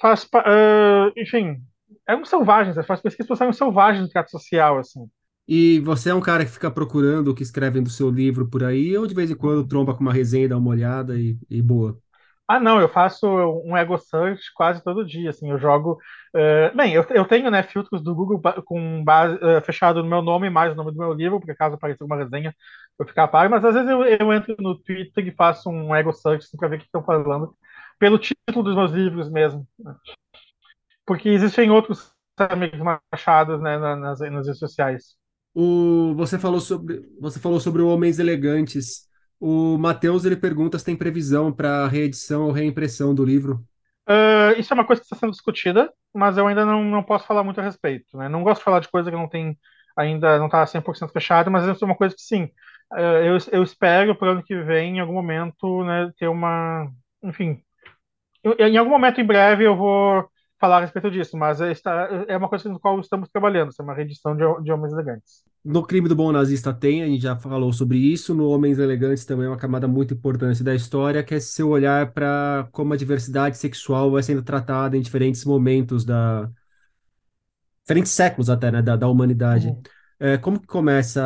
faz, uh, enfim, eram selvagens, faz pesquisa que eram selvagens no trato social, assim. E você é um cara que fica procurando o que escrevem do seu livro por aí, ou de vez em quando tromba com uma resenha, dá uma olhada e, e boa? Ah, não, eu faço um ego search quase todo dia, assim, eu jogo... Uh, bem, eu, eu tenho, né, filtros do Google com base, uh, fechado no meu nome, mais o nome do meu livro, porque caso apareça alguma resenha, eu ficar par, mas às vezes eu, eu entro no Twitter e faço um ego search assim, para ver o que estão falando, pelo título dos meus livros mesmo. porque existem outros amigos machados né, nas, nas redes sociais. O, você falou sobre você falou sobre Homens Elegantes. O Matheus ele pergunta se tem previsão para reedição ou reimpressão do livro. Uh, isso é uma coisa que está sendo discutida, mas eu ainda não, não posso falar muito a respeito. Né? Não gosto de falar de coisa que não tem ainda não está 100% fechada, mas isso é uma coisa que sim. Uh, eu, eu espero para o ano que vem, em algum momento, né, ter uma. Enfim. Eu, em algum momento em breve eu vou falar a respeito disso, mas é, é uma coisa no qual estamos trabalhando, é uma reedição de, de Homens Elegantes. No crime do bom nazista tem, a gente já falou sobre isso. No Homens Elegantes também é uma camada muito importante da história, que é seu olhar para como a diversidade sexual vai sendo tratada em diferentes momentos da. diferentes séculos até, né, da, da humanidade. Uhum. É, como que começa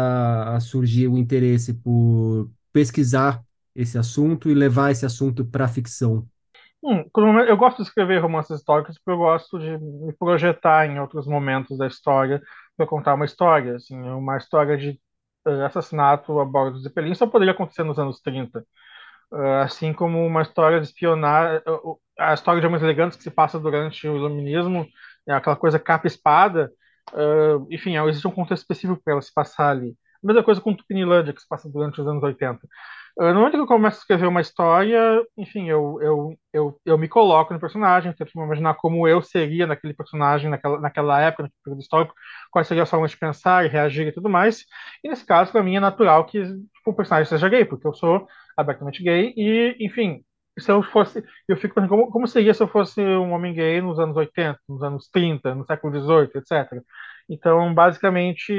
a surgir o interesse por pesquisar esse assunto e levar esse assunto para a ficção? Hum, eu gosto de escrever romances históricos porque eu gosto de me projetar em outros momentos da história para contar uma história. Assim, uma história de uh, assassinato a bordo do Zeppelin só poderia acontecer nos anos 30. Uh, eh, assim como uma história de espionar, uh, a história de homens elegantes que se passa durante o iluminismo, é aquela coisa capa-espada, enfim, existe um contexto específico para ela se passar ali. A mesma coisa com Tupinilândia, que se passa durante os anos 80. No momento que eu começo a escrever uma história, enfim, eu, eu, eu, eu me coloco no personagem, tento imaginar como eu seria naquele personagem, naquela, naquela época, naquele período histórico, quais seriam as formas de pensar e reagir e tudo mais. E nesse caso, para mim, é natural que tipo, o personagem seja gay, porque eu sou abertamente gay e, enfim, se eu fosse. Eu fico pensando como, como seria se eu fosse um homem gay nos anos 80, nos anos 30, no século 18, etc. Então, basicamente,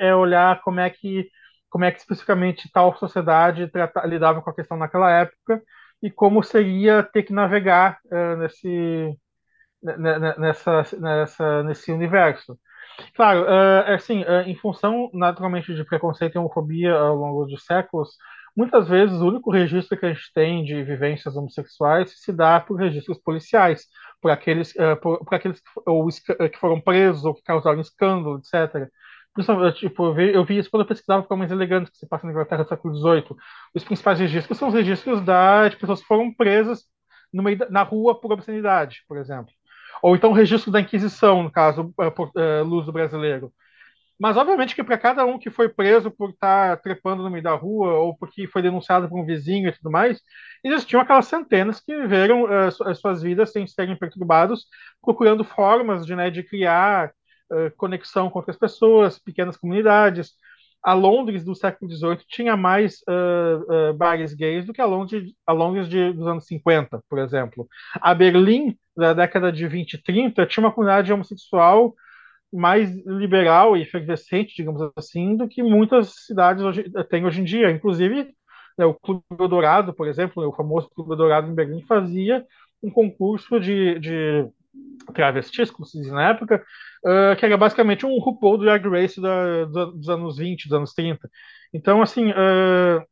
é olhar como é que como é que especificamente tal sociedade lidava com a questão naquela época e como seria ter que navegar uh, nesse, nessa, nessa, nesse universo. Claro, uh, assim, uh, em função naturalmente de preconceito e homofobia ao longo dos séculos, muitas vezes o único registro que a gente tem de vivências homossexuais se dá por registros policiais, por aqueles, por, por, aqueles que, ou, que foram presos ou que causaram escândalo, etc. Tipo, eu vi, eu vi isso quando eu pesquisava para mais elegantes que se passa na Inglaterra do século XVIII. Os principais registros são os registros da, de pessoas que foram presas no meio da, na rua por obscenidade, por exemplo. Ou então o registro da Inquisição, no caso, uh, por uh, Luz do Brasileiro. Mas, obviamente, que para cada um que foi preso por estar trepando no meio da rua ou porque foi denunciado por um vizinho e tudo mais, existiam aquelas centenas que viveram uh, suas vidas sem serem perturbados, procurando formas de, né, de criar uh, conexão com outras pessoas, pequenas comunidades. A Londres do século XVIII tinha mais uh, uh, bares gays do que a Londres, a Londres de, dos anos 50, por exemplo. A Berlim, da década de 20 e 30, tinha uma comunidade homossexual mais liberal e efervescente, digamos assim, do que muitas cidades hoje, têm hoje em dia. Inclusive, né, o Clube Dourado, por exemplo, o famoso Clube Dourado em Berlim, fazia um concurso de, de travestis, como se diz na época, uh, que era basicamente um RuPaul do Drag Race da, dos anos 20, dos anos 30. Então, assim, uh,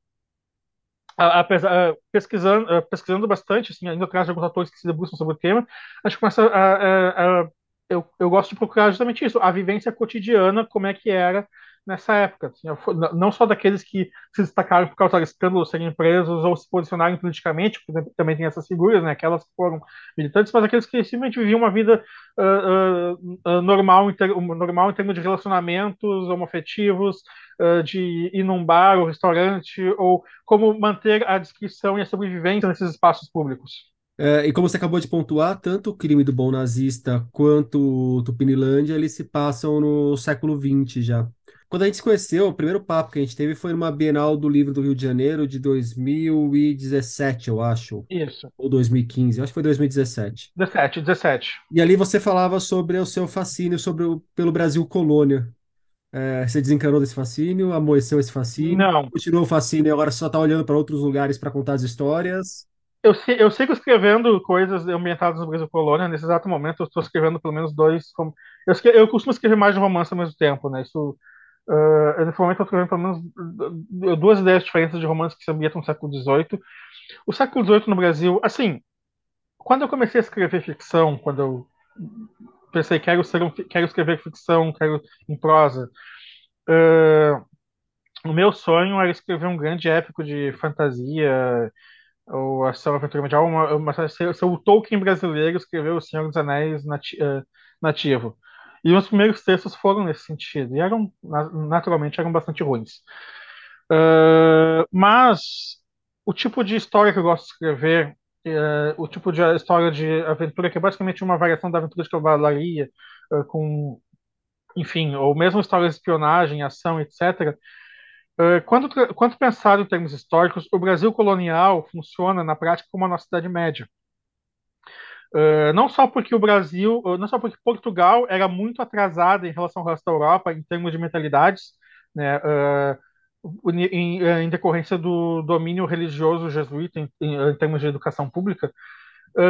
pesquisando, pesquisando bastante, assim, ainda atrás de alguns autores que se debruçam sobre o tema, acho que começa a, a, a eu, eu gosto de procurar justamente isso, a vivência cotidiana, como é que era nessa época. Assim, não só daqueles que se destacaram por causa de escândalos serem presos ou se posicionarem politicamente, porque também tem essas figuras, né, aquelas que foram militantes, mas aqueles que simplesmente viviam uma vida uh, uh, normal, em normal em termos de relacionamentos homoafetivos, uh, de ir num bar ou restaurante, ou como manter a descrição e a sobrevivência nesses espaços públicos. É, e como você acabou de pontuar, tanto o crime do bom nazista quanto o Tupinilândia, eles se passam no século XX já. Quando a gente se conheceu, o primeiro papo que a gente teve foi numa Bienal do Livro do Rio de Janeiro de 2017, eu acho. Isso. Ou 2015, eu acho que foi 2017. 17, 17. E ali você falava sobre o seu fascínio sobre o, pelo Brasil colônia. É, você desencanou desse fascínio, amoeceu esse fascínio? Não. Continuou o fascínio e agora só está olhando para outros lugares para contar as histórias? eu, eu sigo escrevendo coisas ambientadas no Brasil Colônia. Nesse exato momento, eu estou escrevendo pelo menos dois. Eu, eu costumo escrever mais de romance ao mesmo tempo, né? Isso, uh, nesse momento, eu escrevendo pelo menos duas ideias diferentes de romance que se ambientam no século XVIII. O século XVIII no Brasil, assim, quando eu comecei a escrever ficção, quando eu pensei quero um, quero escrever ficção, quero em prosa, uh, o meu sonho era escrever um grande épico de fantasia ou Ação Aventura Medieval, uma, uma, ser, ser o Tolkien brasileiro escreveu O Senhor dos Anéis nati, uh, nativo. E os primeiros textos foram nesse sentido, e eram, naturalmente, eram bastante ruins. Uh, mas o tipo de história que eu gosto de escrever, uh, o tipo de história de aventura, que é basicamente uma variação da aventura de cavalaria, uh, com, enfim, ou mesmo histórias de espionagem, ação, etc. Quando, quando pensado em termos históricos, o Brasil colonial funciona na prática como a nossa Idade Média. Uh, não só porque o Brasil, não só porque Portugal era muito atrasada em relação ao resto da Europa em termos de mentalidades, né, uh, em, em, decorrência do domínio religioso jesuíta em, em, em termos de educação pública,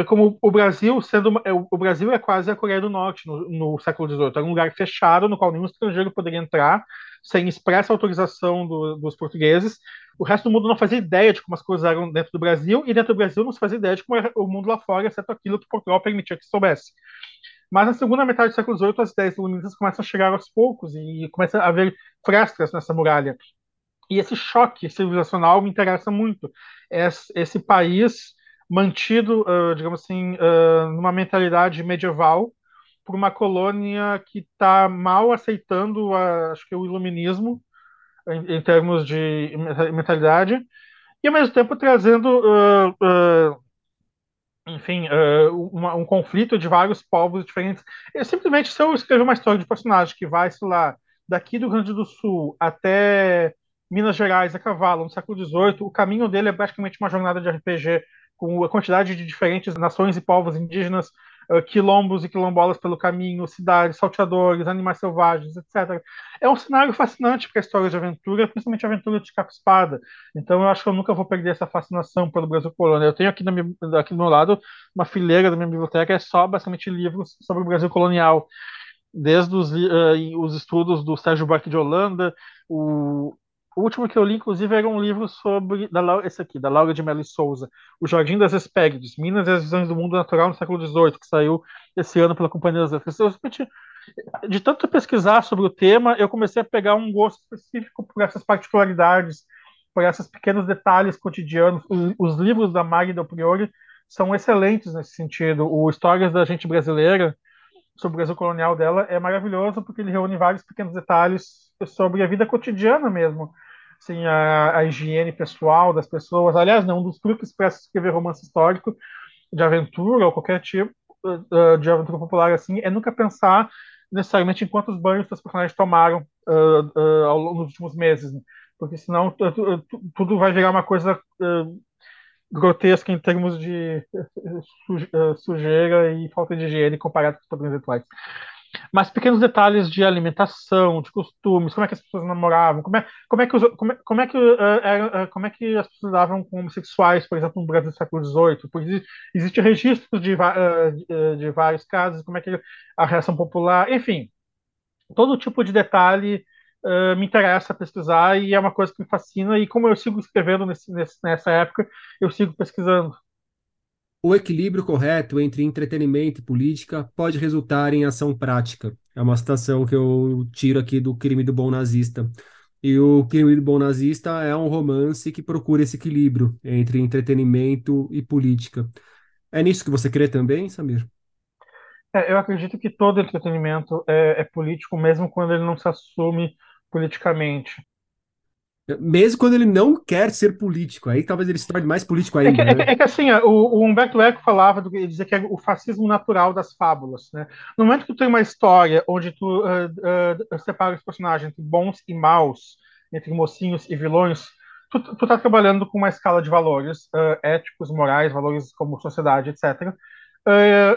como o Brasil sendo o Brasil é quase a Coreia do Norte no, no século XVIII, era um lugar fechado no qual nenhum estrangeiro poderia entrar sem expressa autorização do, dos portugueses. O resto do mundo não fazia ideia de como as coisas eram dentro do Brasil, e dentro do Brasil não se fazia ideia de como era o mundo lá fora, exceto aquilo que Portugal permitia que soubesse. Mas na segunda metade do século XVIII, as ideias iluministas começam a chegar aos poucos e começa a haver frestas nessa muralha. E esse choque civilizacional me interessa muito. Esse, esse país mantido, uh, digamos assim, uh, numa mentalidade medieval, por uma colônia que está mal aceitando, a, acho que o iluminismo em, em, termos de mentalidade e ao mesmo tempo trazendo, uh, enfim, uma, um conflito de vários povos diferentes. Eu, simplesmente se eu escrever uma história de personagem que vai, sei lá, daqui do Rio Grande do Sul até Minas Gerais a cavalo no século XVIII, o caminho dele é praticamente uma jornada de RPG com a quantidade de diferentes nações e povos indígenas uh, quilombos e quilombolas pelo caminho, cidades, salteadores, animais selvagens, etc. É um cenário fascinante para a história de aventura, principalmente aventura de capa-espada. Então eu acho que eu nunca vou perder essa fascinação pelo Brasil colonial. Eu tenho aqui, minha, aqui do meu lado uma fileira da minha biblioteca, é só basicamente livros sobre o Brasil colonial desde os, uh, os, estudos do Sérgio Buarque de Holanda, o, o último que eu li, inclusive, era um livro sobre da Laura, esse aqui, da Laura de Mello Souza, O Jardim das Hespérides, Minas e as Visões do Mundo Natural no século XVIII, que saiu esse ano pela Companhia das Letras. Eu, de tanto pesquisar sobre o tema, eu comecei a pegar um gosto específico por essas particularidades, por esses pequenos detalhes cotidianos. Os, os livros da Magda Priori são excelentes nesse sentido. O Histórias da Gente Brasileira, sobre o Brasil colonial dela, é maravilhoso porque ele reúne vários pequenos detalhes sobre a vida cotidiana mesmo assim, a, a, higiene pessoal das pessoas. Aliás, não, um dos truques para escrever romance histórico de aventura ou qualquer tipo uh, de aventura popular assim é nunca pensar necessariamente em quantos banhos os personagens tomaram uh, uh, últimos meses, né? porque senão tudo vai virar uma coisa grotesca em termos de sujeira e falta de higiene comparado com os padrões atuais. Mas pequenos detalhes de alimentação, de costumes, como é que as pessoas namoravam, como é, como é, que, os, como é, como é que, uh, como é que as pessoas lidavam com homossexuais, por exemplo, no Brasil do século XVIII. Porque existe registro de, uh, de vários casos, como é que a reação popular, enfim, todo tipo de detalhe uh, me interessa pesquisar e é uma coisa que me fascina. E como eu sigo escrevendo nesse, nessa época, eu sigo pesquisando. O equilíbrio correto entre entretenimento e política pode resultar em ação prática. É uma citação que eu tiro aqui do Crime do Bom Nazista. E o Crime do Bom Nazista é um romance que procura esse equilíbrio entre entretenimento e política. É nisso que você crê também, Samir? É, eu acredito que todo entretenimento é, é político, mesmo quando ele não se assume politicamente. Mesmo quando ele não quer ser político, aí talvez ele se torne mais político ainda. É que, né? é que, é que assim, o, o, Humberto Eco falava, do, ele dizia que é o fascismo natural das fábulas. Né? No momento que tu tem uma história onde tu uh, uh, separa os personagens entre bons e maus, entre mocinhos e vilões, tu, tu tá trabalhando com uma escala de valores uh, éticos, morais, valores como sociedade, etc.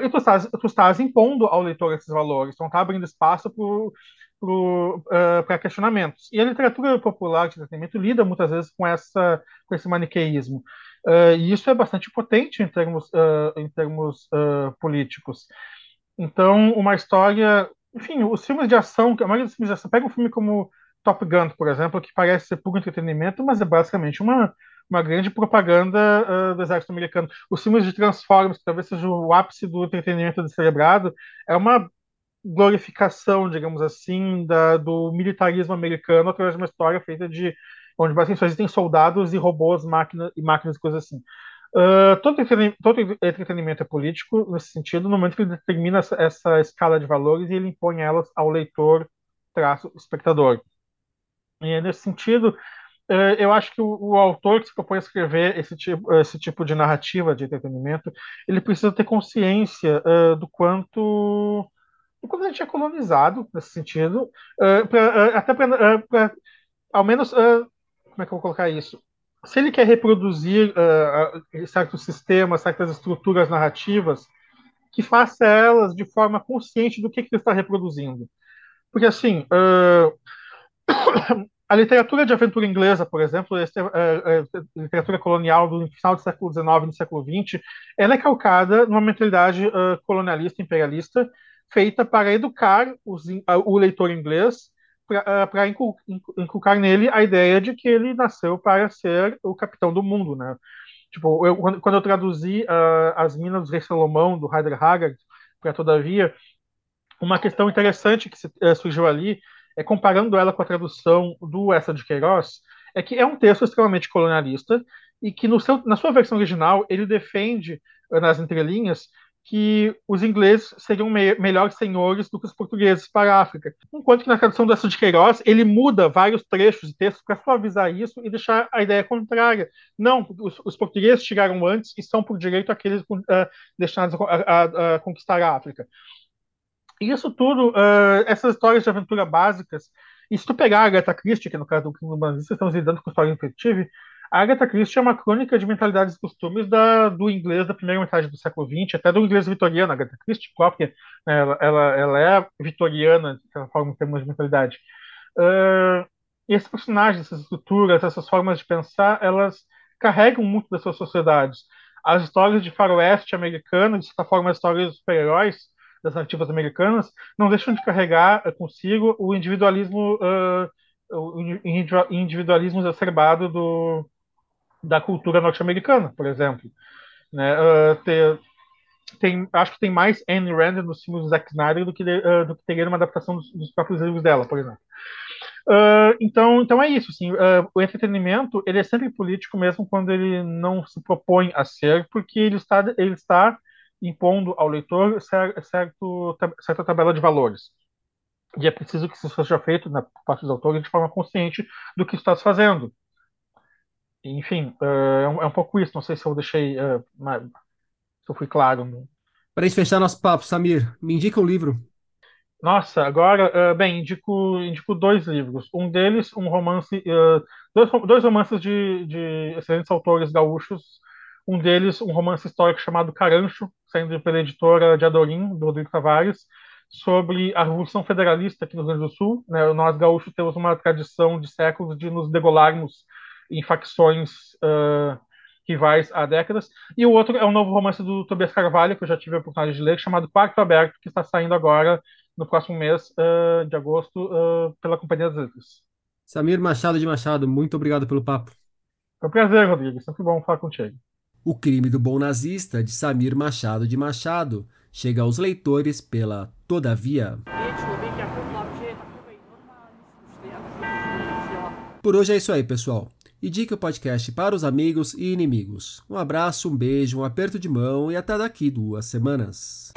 e tu estás, tu estás impondo ao leitor esses valores, então tá abrindo espaço para uh, questionamentos. E a literatura popular de entretenimento lida muitas vezes com, essa, com esse maniqueísmo. Uh, e isso é bastante potente em termos, uh, em termos políticos. Então, uma história. Enfim, os filmes de ação, a maioria dos filmes de ação, pega um filme como Top Gun, por exemplo, que parece ser puro entretenimento, mas é basicamente uma, uma grande propaganda do exército americano. Os filmes de Transformers, que talvez seja o ápice do entretenimento descerebrado, é uma glorificação, digamos assim, da, do militarismo americano através de uma história feita de onde basicamente só existem soldados e robôs, máquinas e máquinas e coisas assim. Uh, todo, entretenimento, todo, entretenimento, é político nesse sentido, no momento que ele determina essa, essa, escala de valores e ele impõe elas ao leitor, traço, espectador. E nesse sentido, uh, eu acho que o, autor que se propõe a escrever esse tipo, esse tipo de narrativa de entretenimento, ele precisa ter consciência uh, do quanto a gente é colonizado nesse sentido, pra, até para, ao menos, como é que eu vou colocar isso? se ele quer reproduzir uh, certos sistemas, certas estruturas narrativas, que faça elas de forma consciente do que, que ele está reproduzindo. Porque, assim, uh, a literatura de aventura inglesa, por exemplo, a literatura colonial do final do século XIX e do século XX, ela é calcada numa mentalidade uh, colonialista, imperialista, feita para educar os, o leitor inglês para uh, inculcar nele a ideia de que ele nasceu para ser o capitão do mundo, né? Tipo, eu, quando eu traduzi uh, as Minas do Rei Salomão, do Heider Haggard, para Todavia, uma questão interessante que se, uh, surgiu ali, é comparando ela com a tradução do Essa de Queiroz, é que é um texto extremamente colonialista e que no seu, na sua versão original ele defende, nas entrelinhas, que os ingleses seriam me melhores senhores do que os portugueses para a África. Enquanto que na tradução do Essa de Queiroz, ele muda vários trechos de texto para suavizar isso e deixar a ideia contrária. Não, os, os portugueses chegaram antes e são por direito aqueles uh, destinados a, a, a, conquistar a África. E isso tudo, uh, essas histórias de aventura básicas, e se tu pegar a Agatha Christie, que no caso do Crime Humanista, estamos lidando com história intuitiva, Agatha Christie é uma crônica de mentalidades e costumes da, do inglês da primeira metade do século XX, até do inglês vitoriano. Agatha Christie própria, né, ela, ela, ela, é vitoriana, de certa forma, em termos de mentalidade. Uh, esses personagens, essas estruturas, essas formas de pensar, elas carregam muito das suas sociedades. As histórias de faroeste americano, de certa forma, as histórias de super-heróis das narrativas americanas, não deixam de carregar consigo o individualismo, uh, o individualismo exacerbado do, da cultura norte-americana, por exemplo. Né? Uh, ter, tem, acho que tem mais Anne Rand nos filmes do Zack Snyder do que, uh, do que teria numa adaptação dos, dos, próprios livros dela, por exemplo. Uh, então, então é isso. Assim, o entretenimento ele é sempre político mesmo quando ele não se propõe a ser, porque ele está, ele está impondo ao leitor certo, certa tabela de valores. E é preciso que isso seja feito na parte dos autores de forma consciente do que está se fazendo. Enfim, uh, é, um, é, um, pouco isso. Não sei se eu deixei. Uh, se eu fui claro. Para a gente fechar nosso papo, Samir, me indica um livro. Nossa, agora, uh, bem, indico, indico dois livros. Um deles, um romance, dois, dois romances de, de excelentes autores gaúchos. Um deles, um romance histórico chamado Carancho, saindo pela editora de Adorim, do Rodrigo Tavares, sobre a Revolução Federalista aqui no Rio Grande do Sul. Né? Nós, gaúchos, temos uma tradição de séculos de nos degolarmos em facções uh, rivais há décadas. E o outro é um novo romance do Tobias Carvalho, que eu já tive a oportunidade de ler, chamado Quarto Aberto, que está saindo agora no próximo mês uh, de agosto uh, pela Companhia das Letras. Samir Machado de Machado, muito obrigado pelo papo. Foi um prazer, Rodrigo. Sempre bom falar contigo. O Crime do Bom Nazista, de Samir Machado de Machado, chega aos leitores pela Todavia. Por hoje é isso aí, pessoal. Indique o podcast para os amigos e inimigos. Um abraço, um beijo, um aperto de mão e até daqui duas semanas.